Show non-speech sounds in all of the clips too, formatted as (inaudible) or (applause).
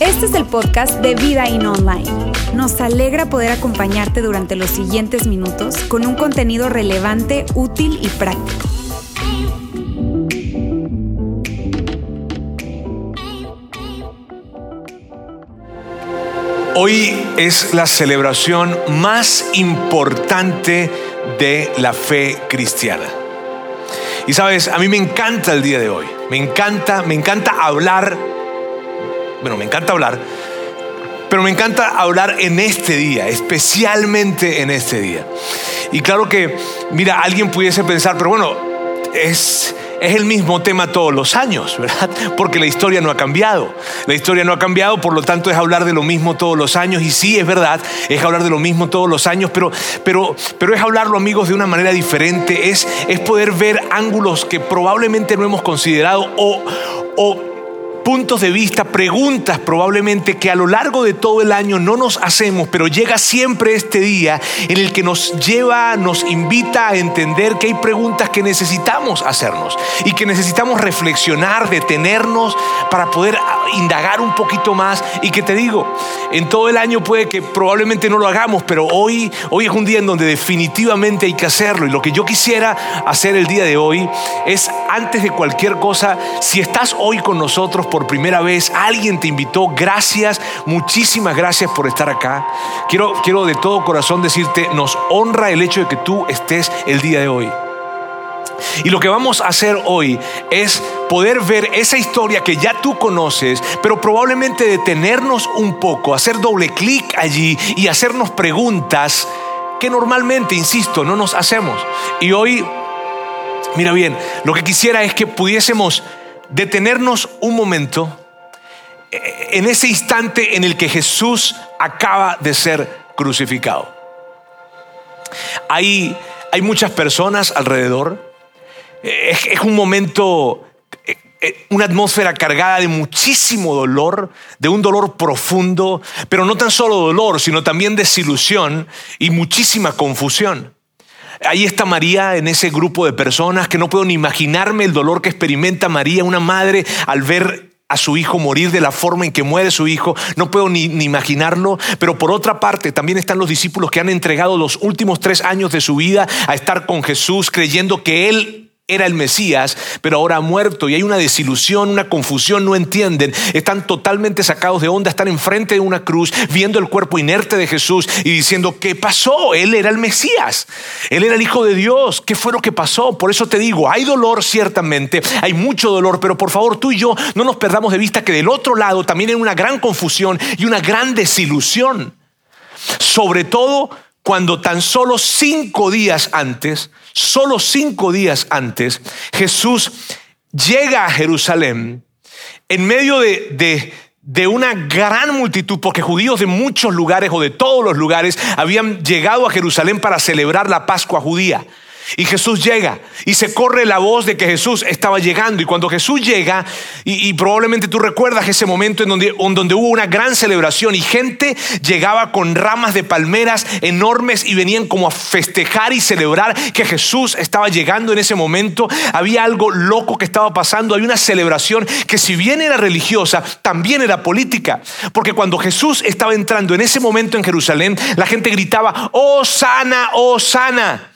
Este es el podcast de Vida In Online. Nos alegra poder acompañarte durante los siguientes minutos con un contenido relevante, útil y práctico. Hoy es la celebración más importante de la fe cristiana. Y sabes, a mí me encanta el día de hoy. Me encanta, me encanta hablar. Bueno, me encanta hablar. Pero me encanta hablar en este día, especialmente en este día. Y claro que, mira, alguien pudiese pensar, pero bueno, es, es el mismo tema todos los años, ¿verdad? (laughs) Porque la historia no ha cambiado. La historia no ha cambiado, por lo tanto es hablar de lo mismo todos los años. Y sí, es verdad, es hablar de lo mismo todos los años, pero, pero, pero es hablarlo, amigos, de una manera diferente. Es, es poder ver ángulos que probablemente no hemos considerado o, o puntos de vista, preguntas probablemente que a lo largo de todo el año no nos hacemos, pero llega siempre este día en el que nos lleva, nos invita a entender que hay preguntas que necesitamos hacernos y que necesitamos reflexionar, detenernos para poder indagar un poquito más y que te digo, en todo el año puede que probablemente no lo hagamos, pero hoy, hoy es un día en donde definitivamente hay que hacerlo y lo que yo quisiera hacer el día de hoy es antes de cualquier cosa, si estás hoy con nosotros, por primera vez, alguien te invitó, gracias, muchísimas gracias por estar acá. Quiero, quiero de todo corazón decirte, nos honra el hecho de que tú estés el día de hoy. Y lo que vamos a hacer hoy es poder ver esa historia que ya tú conoces, pero probablemente detenernos un poco, hacer doble clic allí y hacernos preguntas que normalmente, insisto, no nos hacemos. Y hoy, mira bien, lo que quisiera es que pudiésemos detenernos un momento en ese instante en el que Jesús acaba de ser crucificado. Hay, hay muchas personas alrededor. Es, es un momento, una atmósfera cargada de muchísimo dolor, de un dolor profundo, pero no tan solo dolor, sino también desilusión y muchísima confusión. Ahí está María en ese grupo de personas que no puedo ni imaginarme el dolor que experimenta María, una madre, al ver a su hijo morir de la forma en que muere su hijo. No puedo ni, ni, imaginarlo. Pero por otra parte, también están los discípulos que han entregado los últimos tres años de su vida a estar con Jesús, creyendo que Él era el Mesías, pero ahora ha muerto y hay una desilusión, una confusión, no entienden, están totalmente sacados de onda, están enfrente de una cruz, viendo el cuerpo inerte de Jesús y diciendo, ¿qué pasó? Él era el Mesías, él era el Hijo de Dios, ¿qué fue lo que pasó? Por eso te digo, hay dolor ciertamente, hay mucho dolor, pero por favor tú y yo no nos perdamos de vista que del otro lado también hay una gran confusión y una gran desilusión, sobre todo cuando tan solo cinco días antes, solo cinco días antes, Jesús llega a Jerusalén en medio de, una gran multitud, porque judíos de muchos lugares o de todos los lugares habían llegado a Jerusalén para celebrar la Pascua judía. Y Jesús llega y se corre la voz de que Jesús estaba llegando. Y cuando Jesús llega, y, probablemente tú recuerdas ese momento en donde, en donde, hubo una gran celebración y gente llegaba con ramas de palmeras enormes y venían como a festejar y celebrar que Jesús estaba llegando en ese momento. Había algo loco que estaba pasando. Hay una celebración que si bien era religiosa, también era política. Porque cuando Jesús estaba entrando en ese momento en Jerusalén, la gente gritaba, oh sana, oh sana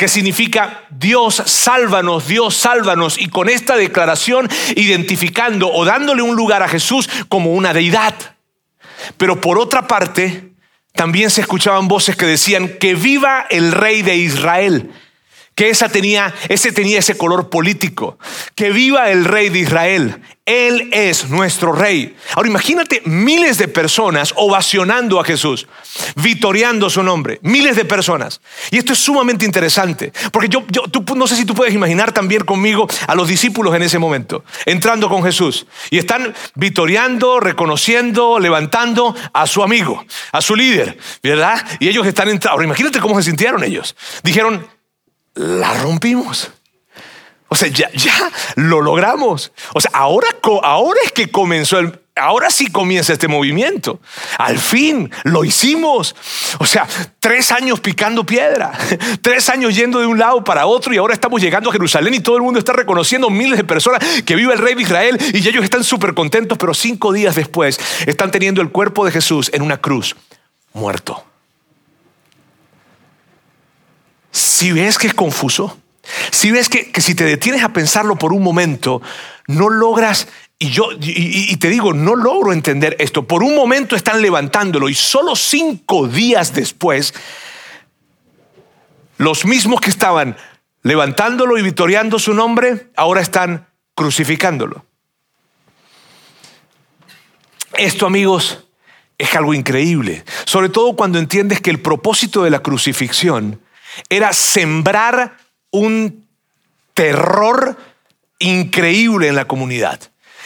que significa Dios sálvanos, Dios sálvanos, y con esta declaración identificando o dándole un lugar a Jesús como una deidad. Pero por otra parte, también se escuchaban voces que decían que viva el rey de Israel, que esa tenía, ese tenía ese color político, que viva el rey de Israel. Él es nuestro rey. Ahora imagínate miles de personas ovacionando a Jesús, vitoreando su nombre, miles de personas. Y esto es sumamente interesante, porque yo, yo tú, no sé si tú puedes imaginar también conmigo a los discípulos en ese momento, entrando con Jesús. Y están vitoreando, reconociendo, levantando a su amigo, a su líder, ¿verdad? Y ellos están entrando. Ahora imagínate cómo se sintieron ellos. Dijeron, la rompimos. O sea, ya, lo logramos. O sea, ahora, ahora es que comenzó ahora sí comienza este movimiento. Al fin, lo hicimos. O sea, tres años picando piedra, (laughs) tres años yendo de un lado para otro y ahora estamos llegando a Jerusalén y todo el mundo está reconociendo miles de personas que vive el rey de Israel y ellos están súper contentos, pero cinco días después están teniendo el cuerpo de Jesús en una cruz, muerto. Si ves que es confuso, si ves que, si te detienes a pensarlo por un momento, no logras, y yo y, te digo, no logro entender esto. Por un momento están levantándolo y solo cinco días después, los mismos que estaban levantándolo y victoriando su nombre, ahora están crucificándolo. Esto, amigos, es algo increíble, sobre todo cuando entiendes que el propósito de la crucifixión era sembrar un terror increíble en la comunidad.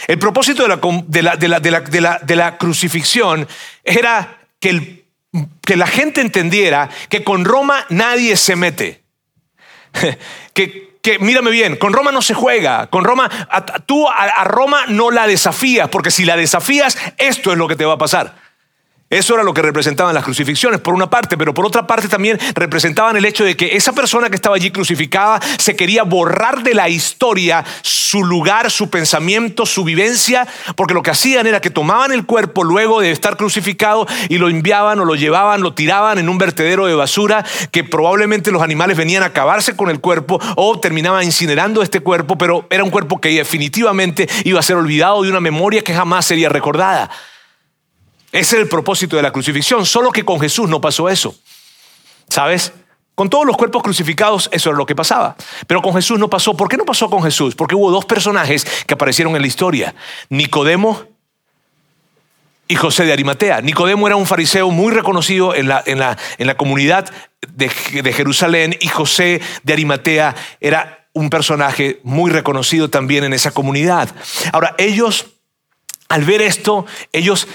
El propósito de la, crucifixión era que, que la gente entendiera que con Roma nadie se mete. (laughs) que, que, mírame bien, con Roma no se juega, con Roma, tú a, Roma no la desafías, porque si la desafías, esto es lo que te va a pasar. Eso era lo que representaban las crucifixiones, por una parte, pero por otra parte también representaban el hecho de que esa persona que estaba allí crucificada se quería borrar de la historia su lugar, su pensamiento, su vivencia, porque lo que hacían era que tomaban el cuerpo luego de estar crucificado y lo enviaban o lo llevaban, lo tiraban en un vertedero de basura, que probablemente los animales venían a acabarse con el cuerpo o terminaban incinerando este cuerpo, pero era un cuerpo que definitivamente iba a ser olvidado de una memoria que jamás sería recordada. Ese es el propósito de la crucifixión, solo que con Jesús no pasó eso. ¿Sabes? Con todos los cuerpos crucificados eso era lo que pasaba. Pero con Jesús no pasó. ¿Por qué no pasó con Jesús? Porque hubo dos personajes que aparecieron en la historia. Nicodemo y José de Arimatea. Nicodemo era un fariseo muy reconocido en la, en la, en la comunidad de, de Jerusalén y José de Arimatea era un personaje muy reconocido también en esa comunidad. Ahora, ellos, al ver esto, ellos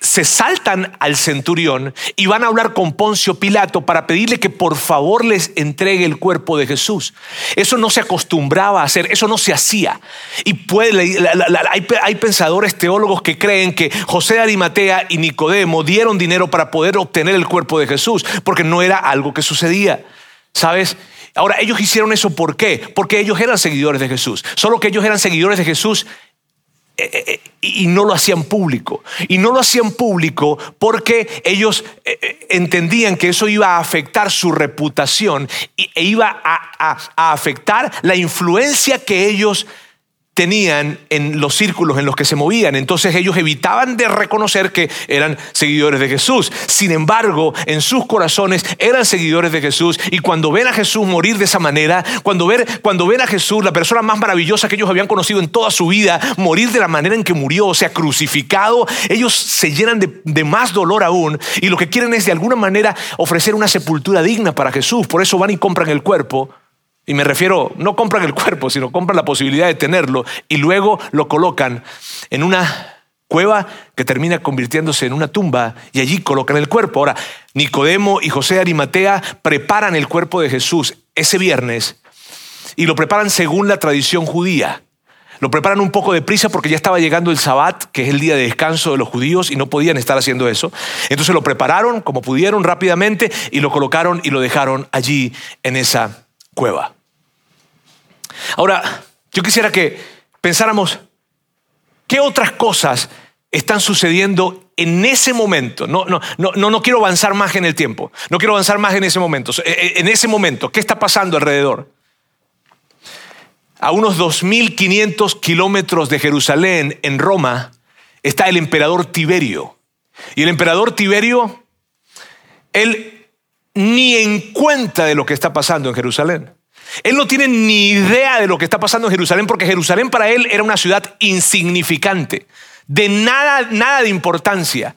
se saltan al centurión y van a hablar con Poncio Pilato para pedirle que por favor les entregue el cuerpo de Jesús. Eso no se acostumbraba a hacer, eso no se hacía. Y hay, pensadores teólogos que creen que José de Arimatea y Nicodemo dieron dinero para poder obtener el cuerpo de Jesús, porque no era algo que sucedía. ¿Sabes? Ahora, ellos hicieron eso ¿por qué? Porque ellos eran seguidores de Jesús. Solo que ellos eran seguidores de Jesús eh, eh, eh, y no lo hacían público. Y no lo hacían público porque ellos entendían que eso iba a afectar su reputación e iba a, a afectar la influencia que ellos tenían en los círculos en los que se movían. Entonces ellos evitaban de reconocer que eran seguidores de Jesús. Sin embargo, en sus corazones eran seguidores de Jesús. Y cuando ven a Jesús morir de esa manera, cuando, ven, cuando ven a Jesús, la persona más maravillosa que ellos habían conocido en toda su vida, morir de la manera en que murió, o sea, crucificado, ellos se llenan de más dolor aún. Y lo que quieren es de alguna manera ofrecer una sepultura digna para Jesús. Por eso van y compran el cuerpo y me refiero, no compran el (laughs) cuerpo, sino compran la posibilidad de tenerlo y luego lo colocan en una cueva que termina convirtiéndose en una tumba y allí colocan el cuerpo. Ahora, Nicodemo y José Arimatea preparan el cuerpo de Jesús ese viernes y lo preparan según la tradición judía. Lo preparan un poco de prisa porque ya estaba llegando el Sabbat, que es el día de descanso de los judíos, y no podían estar haciendo eso. Entonces lo prepararon como pudieron rápidamente y lo colocaron y lo dejaron allí en esa cueva. Ahora, yo quisiera que pensáramos, ¿qué otras cosas están sucediendo en ese momento? No, no, no, no, quiero avanzar más en el tiempo, no quiero avanzar más en ese momento. Eh, eh, en ese momento, ¿qué está pasando alrededor? A unos 2.500 kilómetros de Jerusalén, en Roma, está el emperador Tiberio. Y el emperador Tiberio, él ni en cuenta de lo que está pasando en Jerusalén. Él no tiene ni idea de lo que está pasando en Jerusalén porque Jerusalén para él era una ciudad insignificante, de nada, nada de importancia.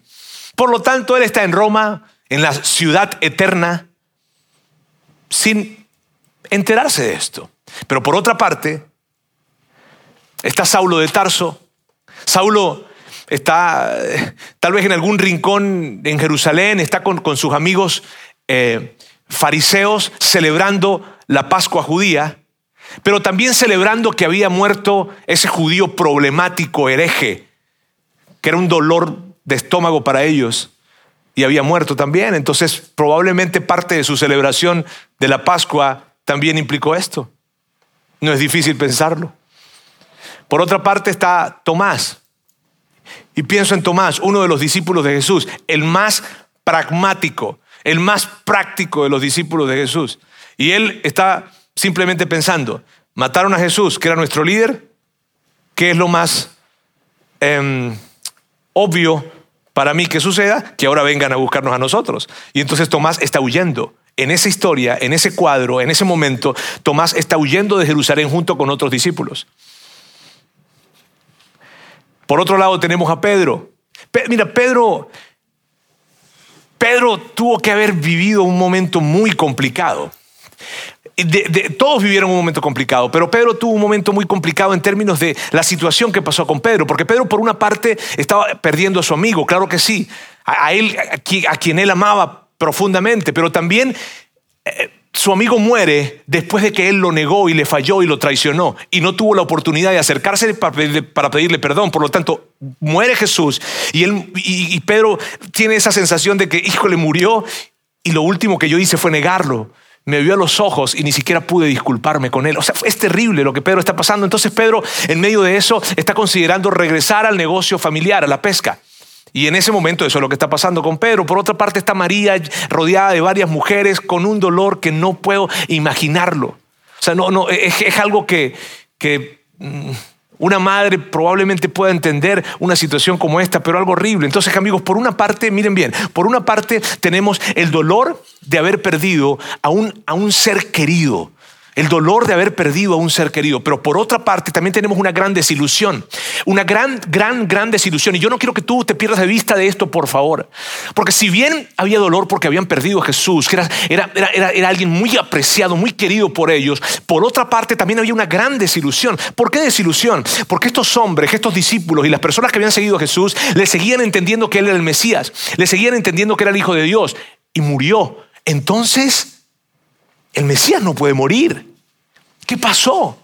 Por lo tanto, él está en Roma, en la ciudad eterna, sin enterarse de esto. Pero por otra parte, está Saulo de Tarso. Saulo está eh, tal vez en algún rincón en Jerusalén, está con, sus amigos eh, fariseos celebrando la Pascua judía, pero también celebrando que había muerto ese judío problemático, hereje, que era un dolor de estómago para ellos y había muerto también. Entonces probablemente parte de su celebración de la Pascua también implicó esto. No es difícil pensarlo. Por otra parte está Tomás. Y pienso en Tomás, uno de los discípulos de Jesús, el más pragmático, el más práctico de los discípulos de Jesús. Y él está simplemente pensando, mataron a Jesús, que era nuestro líder, ¿qué es lo más em, obvio para mí que suceda? Que ahora vengan a buscarnos a nosotros. Y entonces Tomás está huyendo. En esa historia, en ese cuadro, en ese momento, Tomás está huyendo de Jerusalén junto con otros discípulos. Por otro lado tenemos a Pedro. mira, Pedro, Pedro tuvo que haber vivido un momento muy complicado. Todos vivieron un momento complicado, pero Pedro tuvo un momento muy complicado en términos de la situación que pasó con Pedro, porque Pedro por una parte estaba perdiendo a su amigo, claro que sí, a, él, a, quien él amaba profundamente, pero también eh, su amigo muere después de que él lo negó y le falló y lo traicionó y no tuvo la oportunidad de acercarse para pedirle, perdón. Por lo tanto, muere Jesús y, él, y, Pedro tiene esa sensación de que, hijo, le murió y lo último que yo hice fue negarlo me vio a los ojos y ni siquiera pude disculparme con él. O sea, es terrible lo que Pedro está pasando. Entonces Pedro, en medio de eso, está considerando regresar al negocio familiar, a la pesca. Y en ese momento eso es lo que está pasando con Pedro. Por otra parte está María rodeada de varias mujeres con un dolor que no puedo imaginarlo. O sea, no, no, es, algo que, que mm, una madre probablemente pueda entender una situación como esta, pero algo horrible. Entonces, amigos, por una parte, miren bien, por una parte tenemos el dolor de haber perdido a un, a un ser querido, el dolor de haber perdido a un ser querido. Pero por otra parte también tenemos una gran desilusión, una gran, gran, gran desilusión. Y yo no quiero que tú te pierdas de vista de esto, por favor. Porque si bien había dolor porque habían perdido a Jesús, que era, era, era, era alguien muy apreciado, muy querido por ellos, por otra parte también había una gran desilusión. ¿Por qué desilusión? Porque estos hombres, estos discípulos y las personas que habían seguido a Jesús, le seguían entendiendo que Él era el Mesías, le seguían entendiendo que era el Hijo de Dios y murió. Entonces el Mesías no puede morir. ¿Qué pasó?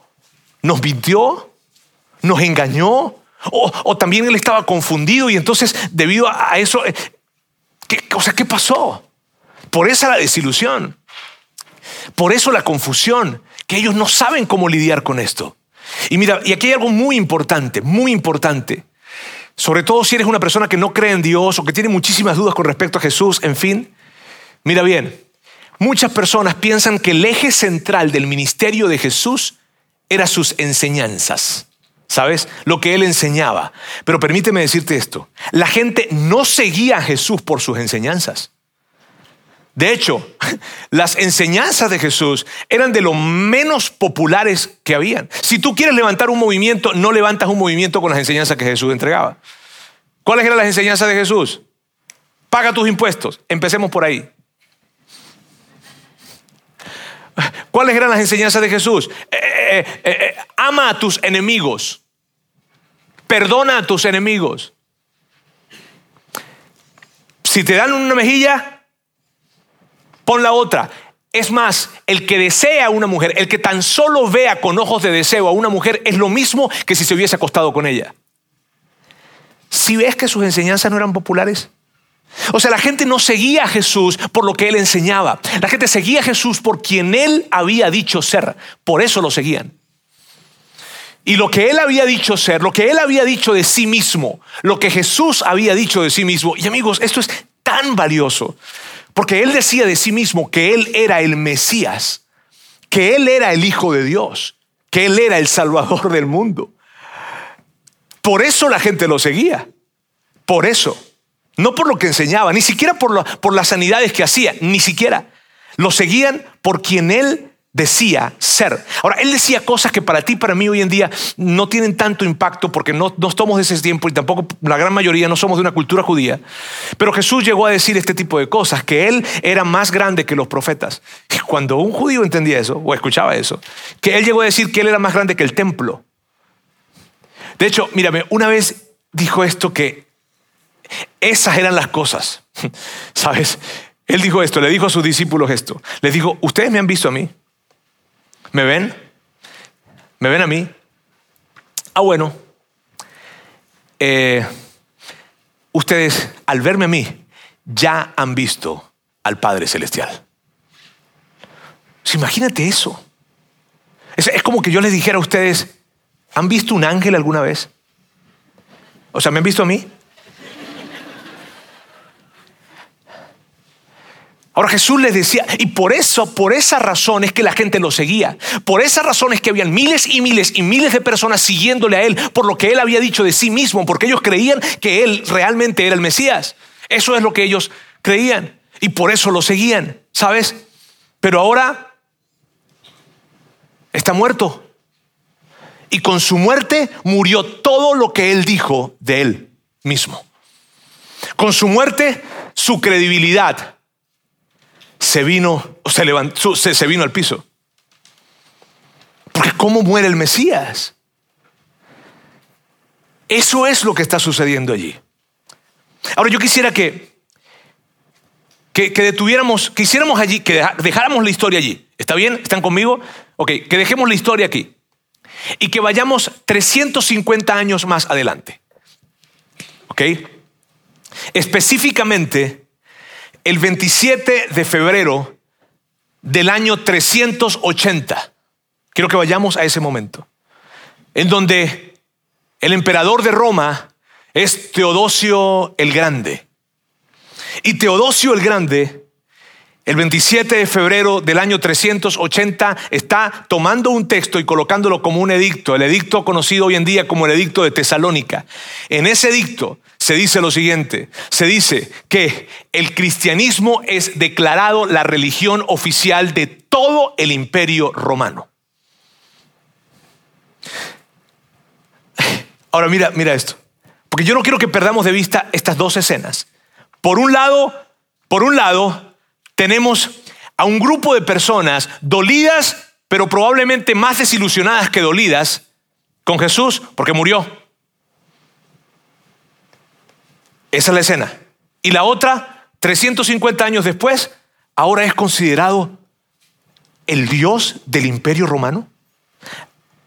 ¿Nos mintió? ¿Nos engañó? O, también él estaba confundido y entonces debido a eso, eh, ¿qué, o sea, ¿qué pasó? Por esa la desilusión. Por eso la confusión, que ellos no saben cómo lidiar con esto. Y mira, y aquí hay algo muy importante, muy importante. Sobre todo si eres una persona que no cree en Dios o que tiene muchísimas dudas con respecto a Jesús, en fin. Mira bien, Muchas personas piensan que el eje central del ministerio de Jesús era sus enseñanzas. ¿Sabes? Lo que él enseñaba. Pero permíteme decirte esto. La gente no seguía a Jesús por sus enseñanzas. De hecho, (laughs) las enseñanzas de Jesús eran de lo menos populares que habían. Si tú quieres levantar un movimiento, no levantas un movimiento con las enseñanzas que Jesús entregaba. ¿Cuáles eran las enseñanzas de Jesús? Paga tus impuestos. Empecemos por ahí. ¿Cuáles eran las enseñanzas de Jesús? Eh, eh, eh, ama a tus enemigos. Perdona a tus enemigos. Si te dan una mejilla, pon la otra. Es más, el que desea a una mujer, el que tan solo vea con ojos de deseo a una mujer, es lo mismo que si se hubiese acostado con ella. Si ves que sus enseñanzas no eran populares, o sea, la gente no seguía a Jesús por lo que él enseñaba. La gente seguía a Jesús por quien él había dicho ser. Por eso lo seguían. Y lo que él había dicho ser, lo que él había dicho de sí mismo, lo que Jesús había dicho de sí mismo. Y amigos, esto es tan valioso. Porque él decía de sí mismo que él era el Mesías, que él era el Hijo de Dios, que él era el Salvador del mundo. Por eso la gente lo seguía. Por eso. No por lo que enseñaba, ni siquiera por, por las sanidades que hacía, ni siquiera. Lo seguían por quien él decía ser. Ahora, él decía cosas que para ti, para mí hoy en día no tienen tanto impacto porque no, no somos de ese tiempo y tampoco la gran mayoría no somos de una cultura judía. Pero Jesús llegó a decir este tipo de cosas, que él era más grande que los profetas. Cuando un judío entendía eso o escuchaba eso, que él llegó a decir que él era más grande que el templo. De hecho, mírame, una vez dijo esto que esas eran las cosas. (laughs) ¿Sabes? Él dijo esto, le dijo a sus discípulos esto. Les dijo, ustedes me han visto a mí. ¿Me ven? ¿Me ven a mí? Ah, bueno. Eh, ustedes al verme a mí ya han visto al Padre Celestial. imagínate eso. Es, es como que yo les dijera a ustedes, ¿han visto un ángel alguna vez? O sea, ¿me han visto a mí? Ahora Jesús les decía, y por eso, por esa razón es que la gente lo seguía. Por esa razón es que habían miles y miles y miles de personas siguiéndole a él por lo que él había dicho de sí mismo, porque ellos creían que él realmente era el Mesías. Eso es lo que ellos creían y por eso lo seguían, ¿sabes? Pero ahora está muerto. Y con su muerte murió todo lo que él dijo de él mismo. Con su muerte, su credibilidad se vino, se levantó, se, se vino al piso. Porque ¿cómo muere el Mesías? Eso es lo que está sucediendo allí. Ahora yo quisiera que, que, detuviéramos, que hiciéramos allí, que dejáramos la historia allí. ¿Está bien? ¿Están conmigo? Ok, que dejemos la historia aquí. Y que vayamos 350 años más adelante. ¿Ok? Específicamente el 27 de febrero del año 380. Quiero que vayamos a ese momento, en donde el emperador de Roma es Teodosio el Grande. Y Teodosio el Grande el 27 de febrero del año 380 está tomando un texto y colocándolo como un edicto, el edicto conocido hoy en día como el edicto de Tesalónica. En ese edicto se dice lo siguiente, se dice que el cristianismo es declarado la religión oficial de todo el imperio romano. Ahora mira, mira esto, porque yo no quiero que perdamos de vista estas dos escenas. Por un lado, por un lado, tenemos a un grupo de personas dolidas, pero probablemente más desilusionadas que dolidas con Jesús porque murió. Esa es la escena. Y la otra, 350 años después, ahora es considerado el Dios del imperio romano.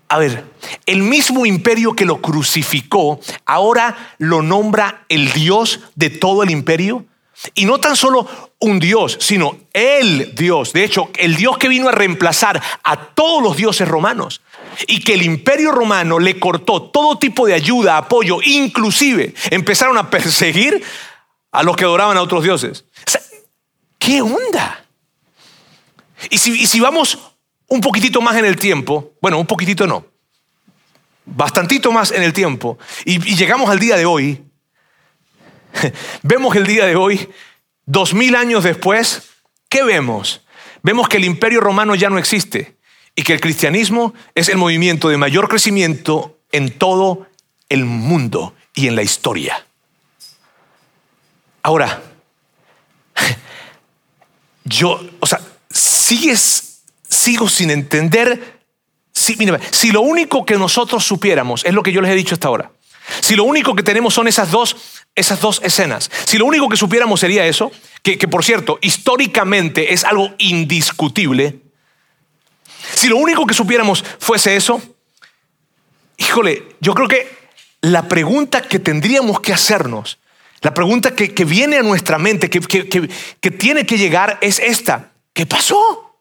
A ver, el mismo imperio que lo crucificó, ahora lo nombra el Dios de todo el imperio. Y no tan solo un Dios, sino el Dios. De hecho, el Dios que vino a reemplazar a todos los dioses romanos. Y que el imperio romano le cortó todo tipo de ayuda, apoyo, inclusive empezaron a perseguir a los que adoraban a otros dioses. ¿Qué onda? Y si, vamos un poquitito más en el tiempo, bueno, un poquitito no, bastantito más en el tiempo, y llegamos al día de hoy, (laughs) Vemos el día de hoy, dos mil años después, ¿qué vemos? Vemos que el imperio romano ya no existe y que el cristianismo es el movimiento de mayor crecimiento en todo el mundo y en la historia. Ahora, (laughs) yo, o sea, sigues, sigo sin entender. Si, si lo único que nosotros supiéramos es lo que yo les he dicho hasta ahora, si lo único que tenemos son esas dos, esas dos escenas, si lo único que supiéramos sería eso, que, por cierto, históricamente es algo indiscutible, si lo único que supiéramos fuese eso, híjole, yo creo que la pregunta que tendríamos que hacernos, la pregunta que, que viene a nuestra mente, que, que tiene que llegar es esta, ¿qué pasó?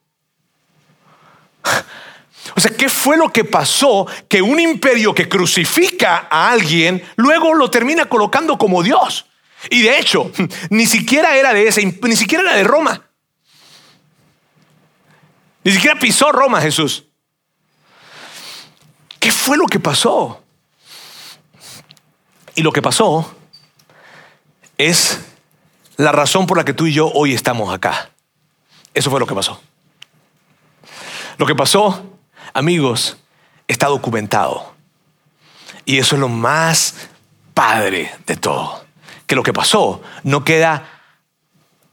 O sea, ¿qué fue lo que pasó que un imperio que crucifica a alguien luego lo termina colocando como Dios? Y de hecho, (laughs) ni siquiera era de ese, ni siquiera era de Roma. Ni siquiera pisó Roma Jesús. ¿Qué fue lo que pasó? Y lo que pasó es la razón por la que tú y yo hoy estamos acá. Eso fue lo que pasó. Lo que pasó Amigos, está documentado. Y eso es lo más padre de todo. Que lo que pasó no queda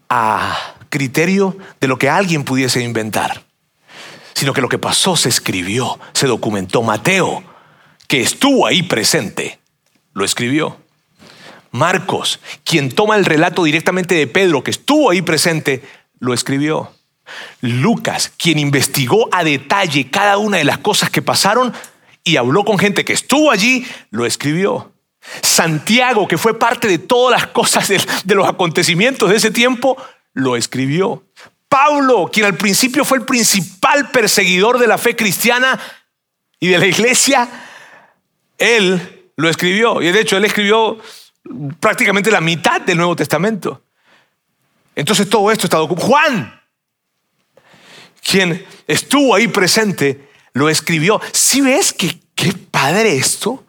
a criterio de lo que alguien pudiese inventar, sino que lo que pasó se escribió, se documentó. Mateo, que estuvo ahí presente, lo escribió. Marcos, quien toma el relato directamente de Pedro, que estuvo ahí presente, lo escribió. Lucas, quien investigó a detalle cada una de las cosas que pasaron y habló con gente que estuvo allí, lo escribió. Santiago, que fue parte de todas las cosas de, los acontecimientos de ese tiempo, lo escribió. Pablo, quien al principio fue el principal perseguidor de la fe cristiana y de la iglesia, él lo escribió. Y de hecho, él escribió prácticamente la mitad del Nuevo Testamento. Entonces todo esto está documentado. Juan, quien estuvo ahí presente, lo escribió. Si ves que qué padre esto?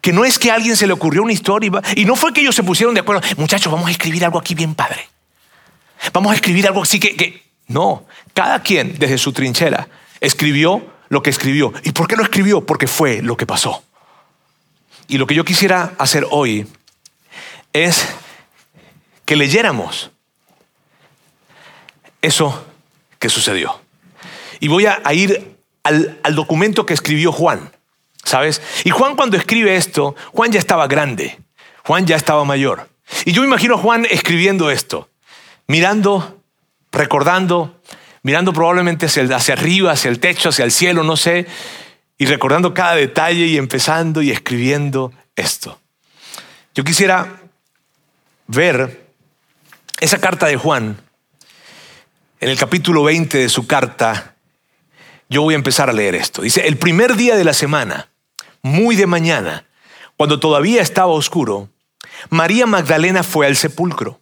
Que no es que a alguien se le ocurrió una historia y no fue que ellos se pusieron de acuerdo, muchachos, vamos a escribir algo aquí bien padre. Vamos a escribir algo así que, que... No, cada quien desde su trinchera escribió lo que escribió. ¿Y por qué lo escribió? Porque fue lo que pasó. Y lo que yo quisiera hacer hoy es que leyéramos eso que sucedió. Y voy a, ir al, documento que escribió Juan, ¿sabes? Y Juan cuando escribe esto, Juan ya estaba grande, Juan ya estaba mayor. Y yo me imagino a Juan escribiendo esto, mirando, recordando, mirando probablemente hacia arriba, hacia el techo, hacia el cielo, no sé, y recordando cada detalle y empezando y escribiendo esto. Yo quisiera ver esa carta de Juan, en el capítulo 20 de su carta, yo voy a empezar a leer esto. Dice, el primer día de la semana, muy de mañana, cuando todavía estaba oscuro, María Magdalena fue al sepulcro.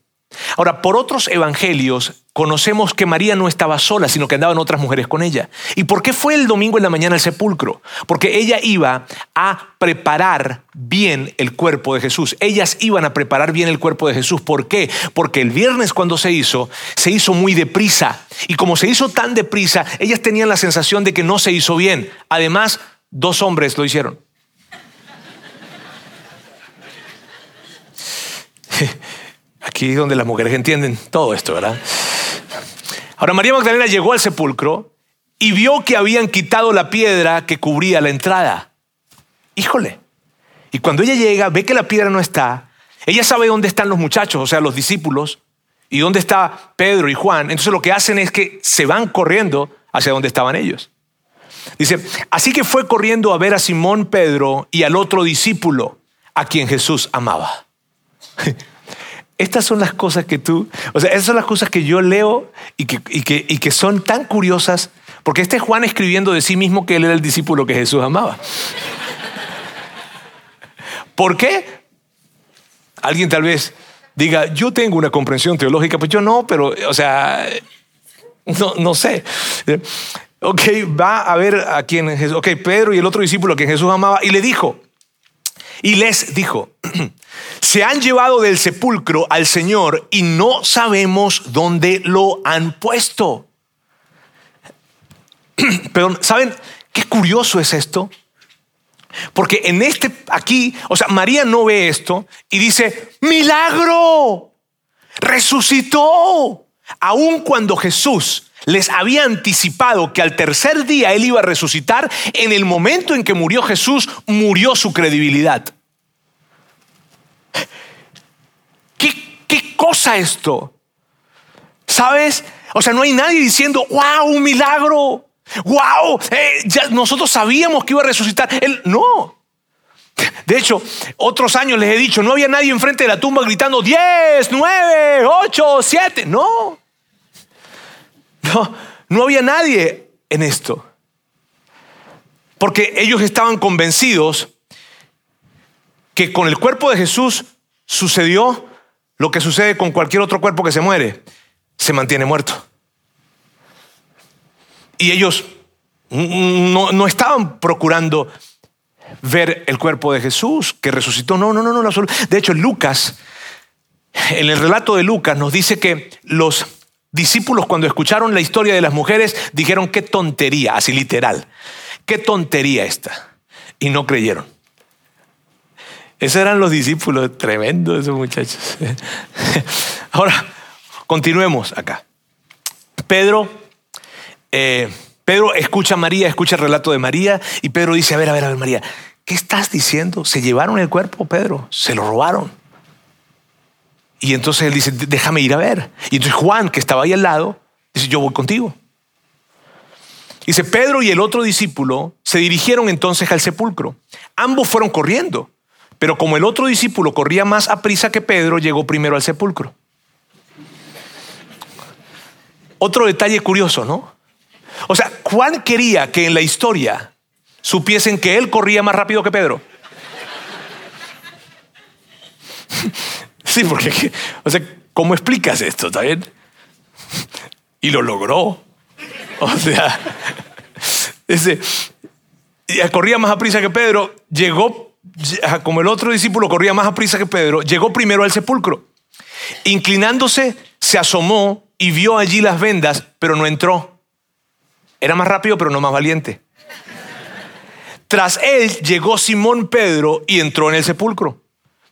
Ahora, por otros evangelios conocemos que María no estaba sola, sino que andaban otras mujeres con ella. ¿Y por qué fue el domingo en la mañana al sepulcro? Porque ella iba a preparar bien el cuerpo de Jesús. Ellas iban a preparar bien el cuerpo de Jesús. ¿Por qué? Porque el viernes cuando se hizo, se hizo muy deprisa. Y como se hizo tan deprisa, ellas tenían la sensación de que no se hizo bien. Además, dos hombres lo hicieron. (laughs) Aquí es donde las mujeres entienden todo esto, ¿verdad? Ahora María Magdalena llegó al sepulcro y vio que habían quitado la piedra que cubría la entrada. Híjole. Y cuando ella llega, ve que la piedra no está. Ella sabe dónde están los muchachos, o sea, los discípulos, y dónde está Pedro y Juan. Entonces lo que hacen es que se van corriendo hacia donde estaban ellos. Dice, así que fue corriendo a ver a Simón Pedro y al otro discípulo a quien Jesús amaba. (laughs) Estas son las cosas que tú, o sea, esas son las cosas que yo leo y que, y que, y que son tan curiosas, porque este es Juan escribiendo de sí mismo que él era el discípulo que Jesús amaba. ¿Por qué? Alguien tal vez diga, yo tengo una comprensión teológica, pues yo no, pero, o sea, no, no sé. Ok, va a ver a quien Jesús, ok, Pedro y el otro discípulo que Jesús amaba, y le dijo, y les dijo, (clears throat) se han llevado del sepulcro al Señor y no sabemos dónde lo han puesto. (clears throat) Pero, ¿saben qué curioso es esto? Porque en este, aquí, o sea, María no ve esto y dice, milagro, resucitó. Aun cuando Jesús les había anticipado que al tercer día él iba a resucitar, en el momento en que murió Jesús, murió su credibilidad. ¿Qué, cosa esto? ¿Sabes? O sea, no hay nadie diciendo, wow, un milagro. Wow, eh, ya nosotros sabíamos que iba a resucitar. Él, no. De hecho, otros años les he dicho, no había nadie enfrente de la tumba gritando 10, 9, 8, 7. No. No, no había nadie en esto. Porque ellos estaban convencidos que con el cuerpo de Jesús sucedió lo que sucede con cualquier otro cuerpo que se muere, se mantiene muerto. Y ellos no, estaban procurando ver el cuerpo de Jesús que resucitó. No, no, no, no. De hecho, Lucas, en el relato de Lucas, nos dice que los discípulos cuando escucharon la historia de las mujeres dijeron qué tontería, así literal, qué tontería esta. Y no creyeron. Esos eran los discípulos, tremendo esos muchachos. (laughs) Ahora, continuemos acá. Pedro, eh, Pedro escucha a María, escucha el relato de María y Pedro dice, a ver, a ver, a ver, María, ¿qué estás diciendo? ¿Se llevaron el cuerpo, Pedro? ¿Se lo robaron? Y entonces él dice, déjame ir a ver. Y entonces Juan, que estaba ahí al lado, dice, yo voy contigo. Dice, Pedro y el otro discípulo se dirigieron entonces al sepulcro. Ambos fueron corriendo Pero como el otro discípulo corría más a prisa que Pedro, llegó primero al sepulcro. Otro detalle curioso, ¿no? O sea, Juan quería que en la historia supiesen que él corría más rápido que Pedro. (laughs) Sí, porque, o sea, ¿cómo explicas esto? ¿Está bien? Y lo logró. O sea, (laughs) ese, corría más a prisa que Pedro, llegó, como el otro discípulo corría más a prisa que Pedro, llegó primero al sepulcro. Inclinándose, se asomó y vio allí las vendas, pero no entró. Era más rápido, pero no más valiente. Tras él llegó Simón Pedro y entró en el sepulcro.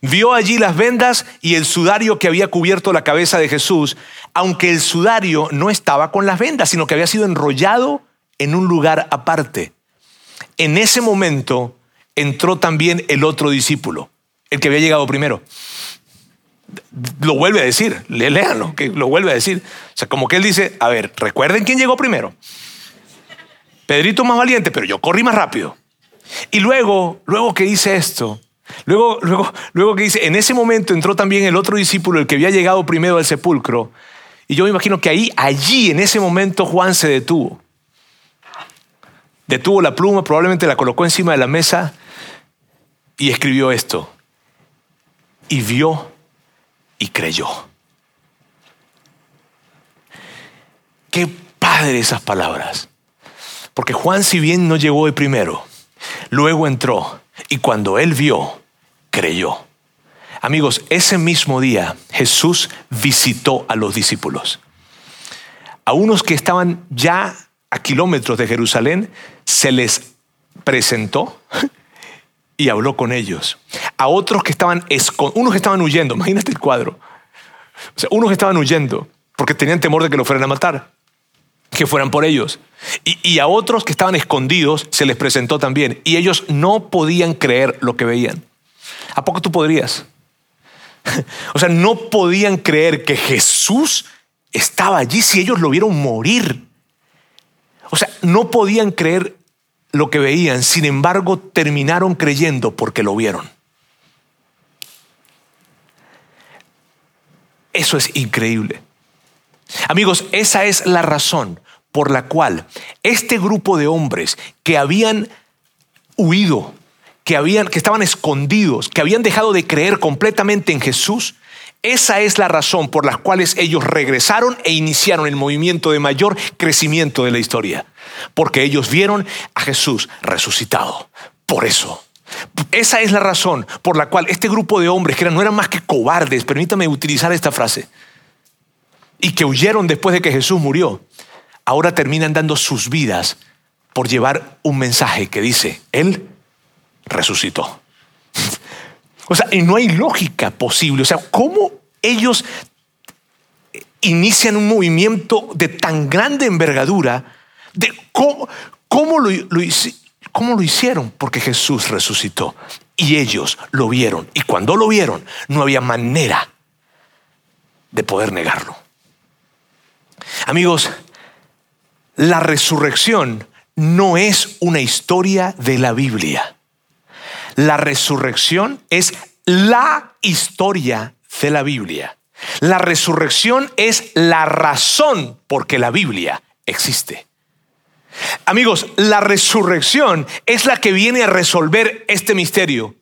Vio allí las vendas y el sudario que había cubierto la cabeza de Jesús, aunque el sudario no estaba con las vendas, sino que había sido enrollado en un lugar aparte. En ese momento entró también el otro discípulo, el que había llegado primero. Lo vuelve a decir, léanlo, que lo vuelve a decir. O sea, como que él dice, a ver, recuerden quién llegó primero. Pedrito más valiente, pero yo corrí más rápido. Y luego, luego que dice esto, luego, luego, luego que dice, en ese momento entró también el otro discípulo, el que había llegado primero al sepulcro. Y yo me imagino que ahí, allí, en ese momento, Juan se detuvo. Detuvo la pluma, probablemente la colocó encima de la mesa y escribió esto. Y vio y creyó. Qué padre esas palabras. Porque Juan, si bien no llegó de primero, luego entró y cuando él vio, creyó. Amigos, ese mismo día Jesús visitó a los discípulos. A unos que estaban ya a kilómetros de Jerusalén, se les presentó (laughs) y habló con ellos. A otros que estaban, unos que estaban huyendo, imagínate el cuadro. O sea, unos que estaban huyendo porque tenían temor de que lo fueran a matar, que fueran por ellos. Y, a otros que estaban escondidos se les presentó también. Y ellos no podían creer lo que veían. ¿A poco tú podrías? (laughs) O sea, no podían creer que Jesús estaba allí si ellos lo vieron morir. O sea, no podían creer lo que veían, sin embargo terminaron creyendo porque lo vieron. Eso es increíble. Amigos, esa es la razón por la cual este grupo de hombres que habían huido, que, habían, que estaban escondidos, que habían dejado de creer completamente en Jesús, esa es la razón por la cual ellos regresaron e iniciaron el movimiento de mayor crecimiento de la historia. Porque ellos vieron a Jesús resucitado. Por eso. Esa es la razón por la cual este grupo de hombres que no eran más que cobardes, permítame utilizar esta frase, y que huyeron después de que Jesús murió, ahora terminan dando sus vidas por llevar un mensaje que dice, Él resucitó. (laughs) O sea, y no hay lógica posible. O sea, ¿cómo ellos inician un movimiento de tan grande envergadura? De cómo, cómo, lo, ¿Cómo lo hicieron? Porque Jesús resucitó y ellos lo vieron. Y cuando lo vieron, no había manera de poder negarlo. Amigos, la resurrección no es una historia de la Biblia. La resurrección es la historia de la Biblia. La resurrección es la razón por que la Biblia existe. Amigos, la resurrección es la que viene a resolver este misterio.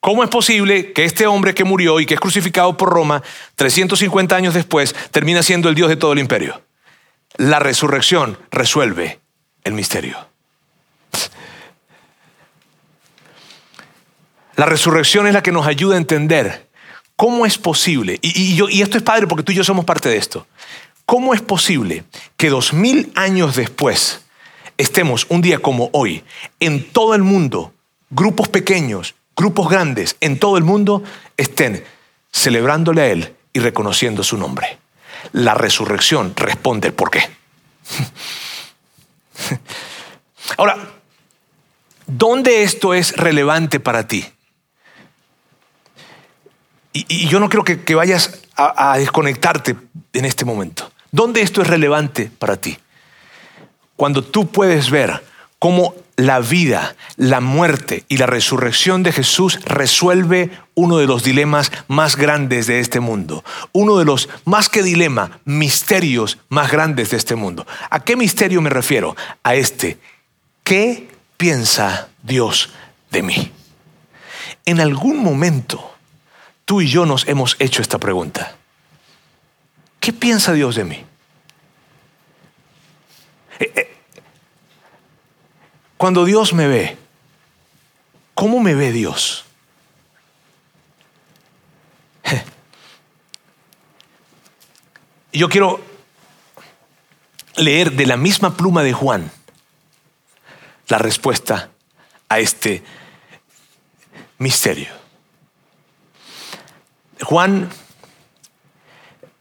¿Cómo es posible que este hombre que murió y que es crucificado por Roma 350 años después termina siendo el Dios de todo el imperio? La resurrección resuelve el misterio. La resurrección es la que nos ayuda a entender cómo es posible, y, yo, y esto es padre porque tú y yo somos parte de esto, cómo es posible que dos mil años después estemos un día como hoy en todo el mundo, grupos pequeños, grupos grandes, en todo el mundo estén celebrándole a Él y reconociendo su nombre. La resurrección responde el por qué. Ahora, ¿dónde esto es relevante para ti? Y, yo no creo que, vayas a, desconectarte en este momento. ¿Dónde esto es relevante para ti? Cuando tú puedes ver cómo la vida, la muerte y la resurrección de Jesús resuelve uno de los dilemas más grandes de este mundo. Uno de los, más que dilema, misterios más grandes de este mundo. ¿A qué misterio me refiero? A este. ¿Qué piensa Dios de mí? En algún momento, tú y yo nos hemos hecho esta pregunta. ¿Qué piensa Dios de mí? Eh, eh, cuando Dios me ve, ¿cómo me ve Dios? (laughs) Yo quiero leer de la misma pluma de Juan la respuesta a este misterio. Juan,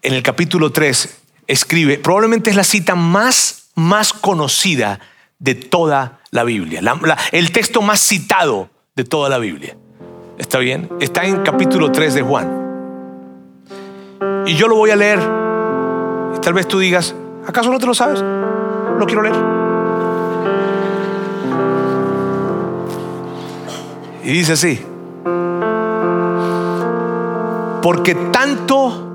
en el capítulo 3, escribe, probablemente es la cita más, más conocida de toda la Biblia, el texto más citado de toda la Biblia. ¿Está bien? Está en capítulo 3 de Juan. Y yo lo voy a leer. Y tal vez tú digas, ¿acaso no te lo sabes? Lo quiero leer. Y dice así. Porque tanto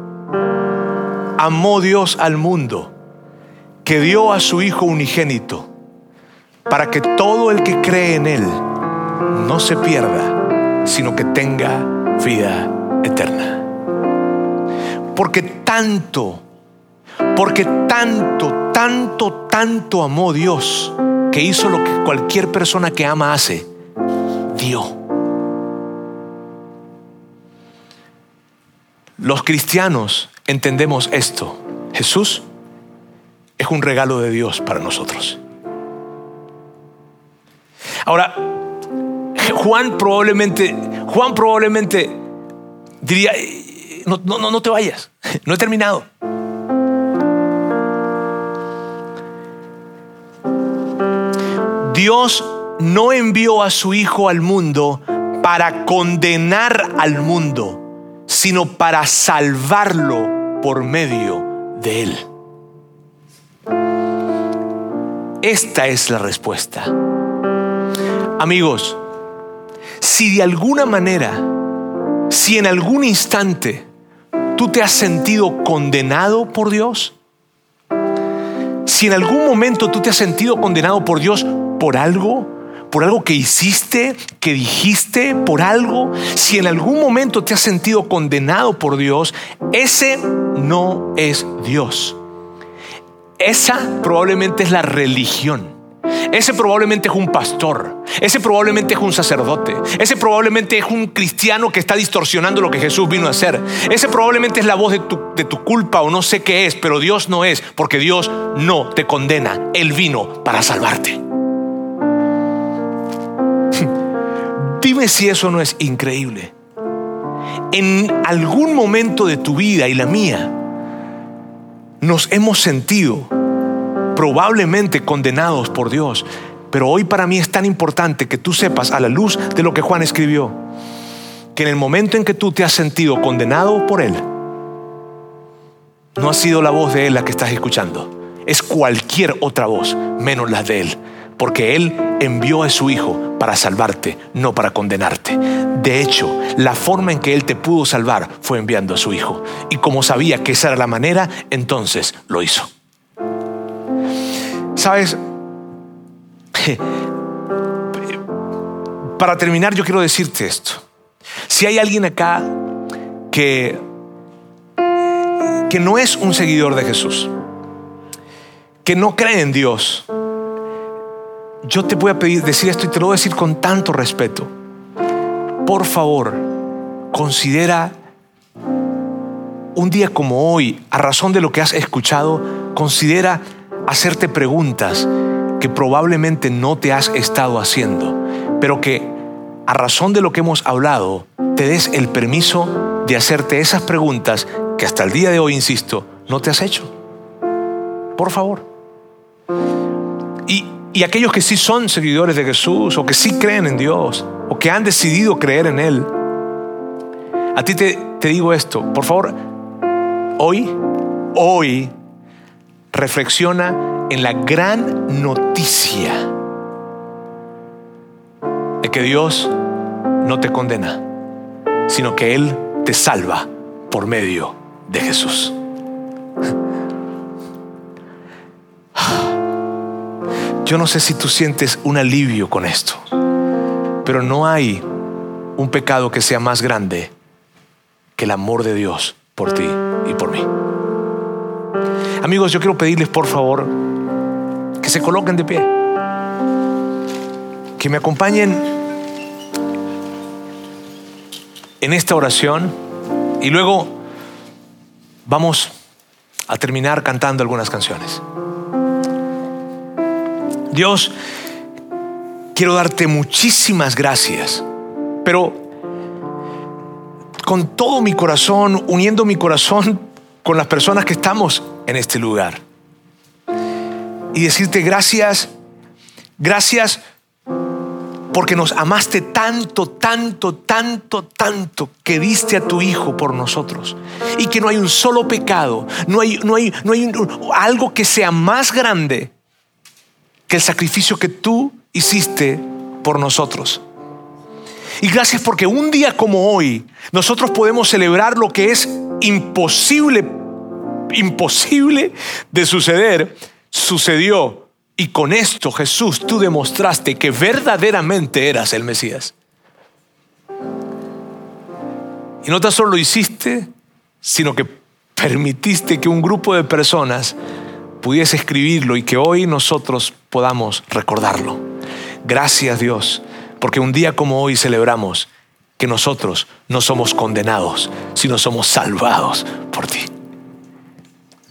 amó Dios al mundo que dio a su Hijo unigénito para que todo el que cree en Él no se pierda, sino que tenga vida eterna. Porque tanto, porque tanto, tanto, tanto amó Dios que hizo lo que cualquier persona que ama hace, dio. Los cristianos entendemos esto. Jesús es un regalo de Dios para nosotros. Ahora, Juan probablemente, Juan probablemente diría, no, no, no te vayas, (laughs) no he terminado. Dios no envió a su Hijo al mundo para condenar al mundo, sino para salvarlo por medio de él. Esta es la respuesta. Amigos, si de alguna manera, si en algún instante tú te has sentido condenado por Dios, si en algún momento tú te has sentido condenado por Dios por algo, por algo que hiciste, que dijiste, por algo, si en algún momento te has sentido condenado por Dios, ese no es Dios. Esa probablemente es la religión. Ese probablemente es un pastor, ese probablemente es un sacerdote, ese probablemente es un cristiano que está distorsionando lo que Jesús vino a hacer. Ese probablemente es la voz de tu, de tu culpa o no sé qué es, pero Dios no es, porque Dios no te condena. Él vino para salvarte. (laughs) Dime si eso no es increíble. En algún momento de tu vida y la mía, nos hemos sentido probablemente condenados por Dios. Pero hoy para mí es tan importante que tú sepas a la luz de lo que Juan escribió, que en el momento en que tú te has sentido condenado por Él, no ha sido la voz de Él la que estás escuchando, es cualquier otra voz menos la de Él, porque Él envió a su Hijo para salvarte, no para condenarte. De hecho, la forma en que Él te pudo salvar fue enviando a su Hijo. Y como sabía que esa era la manera, entonces lo hizo. Sabes, para terminar yo quiero decirte esto. Si hay alguien acá que, que no es un seguidor de Jesús, que no cree en Dios, yo te voy a pedir decir esto y te lo voy a decir con tanto respeto. Por favor, considera un día como hoy, a razón de lo que has escuchado, considera hacerte preguntas que probablemente no te has estado haciendo, pero que a razón de lo que hemos hablado, te des el permiso de hacerte esas preguntas que hasta el día de hoy, insisto, no te has hecho. Por favor. Y, y aquellos que sí son seguidores de Jesús o que sí creen en Dios o que han decidido creer en Él, a ti te, te digo esto, por favor, hoy, hoy reflexiona en la gran noticia de que Dios no te condena, sino que Él te salva por medio de Jesús. Yo no sé si tú sientes un alivio con esto, pero no hay un pecado que sea más grande que el amor de Dios por ti y por mí. Amigos, yo quiero pedirles por favor que se coloquen de pie, que me acompañen en esta oración y luego vamos a terminar cantando algunas canciones. Dios, quiero darte muchísimas gracias, pero con todo mi corazón, uniendo mi corazón con las personas que estamos en este lugar. Y decirte gracias, gracias porque nos amaste tanto, tanto, tanto, tanto que diste a tu Hijo por nosotros. Y que no hay un solo pecado, no hay, no hay, no hay algo que sea más grande que el sacrificio que tú hiciste por nosotros. Y gracias porque un día como hoy nosotros podemos celebrar lo que es imposible, imposible de suceder, sucedió. Y con esto Jesús tú demostraste que verdaderamente eras el Mesías. Y no tan solo lo hiciste, sino que permitiste que un grupo de personas pudiese escribirlo y que hoy nosotros podamos recordarlo. Gracias Dios, porque un día como hoy celebramos que nosotros no somos condenados, sino somos salvados por ti.